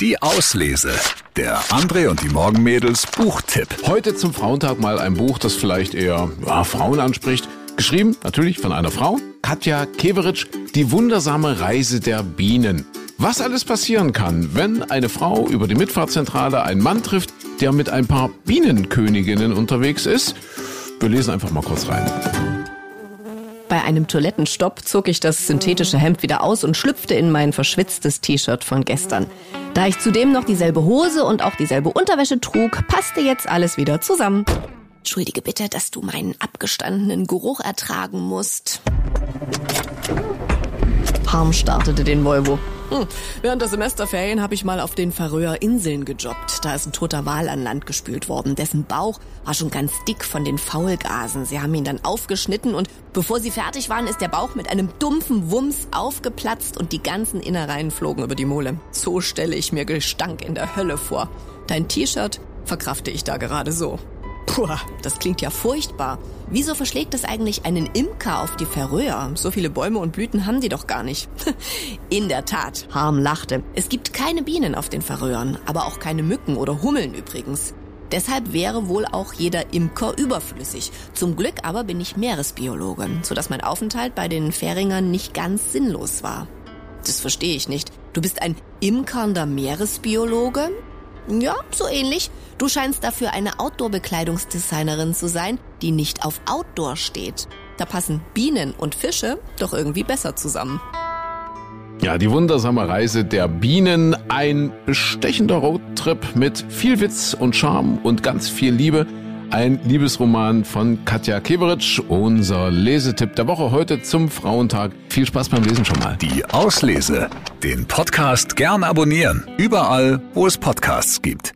Die Auslese. Der André und die Morgenmädels Buchtipp. Heute zum Frauentag mal ein Buch, das vielleicht eher ja, Frauen anspricht. Geschrieben natürlich von einer Frau, Katja Keveritsch, Die wundersame Reise der Bienen. Was alles passieren kann, wenn eine Frau über die Mitfahrzentrale einen Mann trifft, der mit ein paar Bienenköniginnen unterwegs ist. Wir lesen einfach mal kurz rein. Bei einem Toilettenstopp zog ich das synthetische Hemd wieder aus und schlüpfte in mein verschwitztes T-Shirt von gestern. Da ich zudem noch dieselbe Hose und auch dieselbe Unterwäsche trug, passte jetzt alles wieder zusammen. Entschuldige bitte, dass du meinen abgestandenen Geruch ertragen musst. Harm startete den Volvo. Hm. Während der Semesterferien habe ich mal auf den Färöer Inseln gejobbt. Da ist ein toter Wal an Land gespült worden. Dessen Bauch war schon ganz dick von den Faulgasen. Sie haben ihn dann aufgeschnitten und bevor sie fertig waren, ist der Bauch mit einem dumpfen Wumms aufgeplatzt und die ganzen Innereien flogen über die Mole. So stelle ich mir Gestank in der Hölle vor. Dein T-Shirt verkrafte ich da gerade so. Puh, das klingt ja furchtbar. Wieso verschlägt es eigentlich einen Imker auf die Färöer? So viele Bäume und Blüten haben die doch gar nicht. In der Tat, Harm lachte. Es gibt keine Bienen auf den Färöern, aber auch keine Mücken oder Hummeln übrigens. Deshalb wäre wohl auch jeder Imker überflüssig. Zum Glück aber bin ich Meeresbiologe, sodass mein Aufenthalt bei den Färingern nicht ganz sinnlos war. Das verstehe ich nicht. Du bist ein imkernder Meeresbiologe? Ja, so ähnlich. Du scheinst dafür eine Outdoor-Bekleidungsdesignerin zu sein, die nicht auf Outdoor steht. Da passen Bienen und Fische doch irgendwie besser zusammen. Ja, die wundersame Reise der Bienen, ein bestechender Roadtrip mit viel Witz und Charme und ganz viel Liebe. Ein Liebesroman von Katja Keveritsch, unser Lesetipp der Woche heute zum Frauentag. Viel Spaß beim Lesen schon mal. Die Auslese. Den Podcast gern abonnieren. Überall, wo es Podcasts gibt.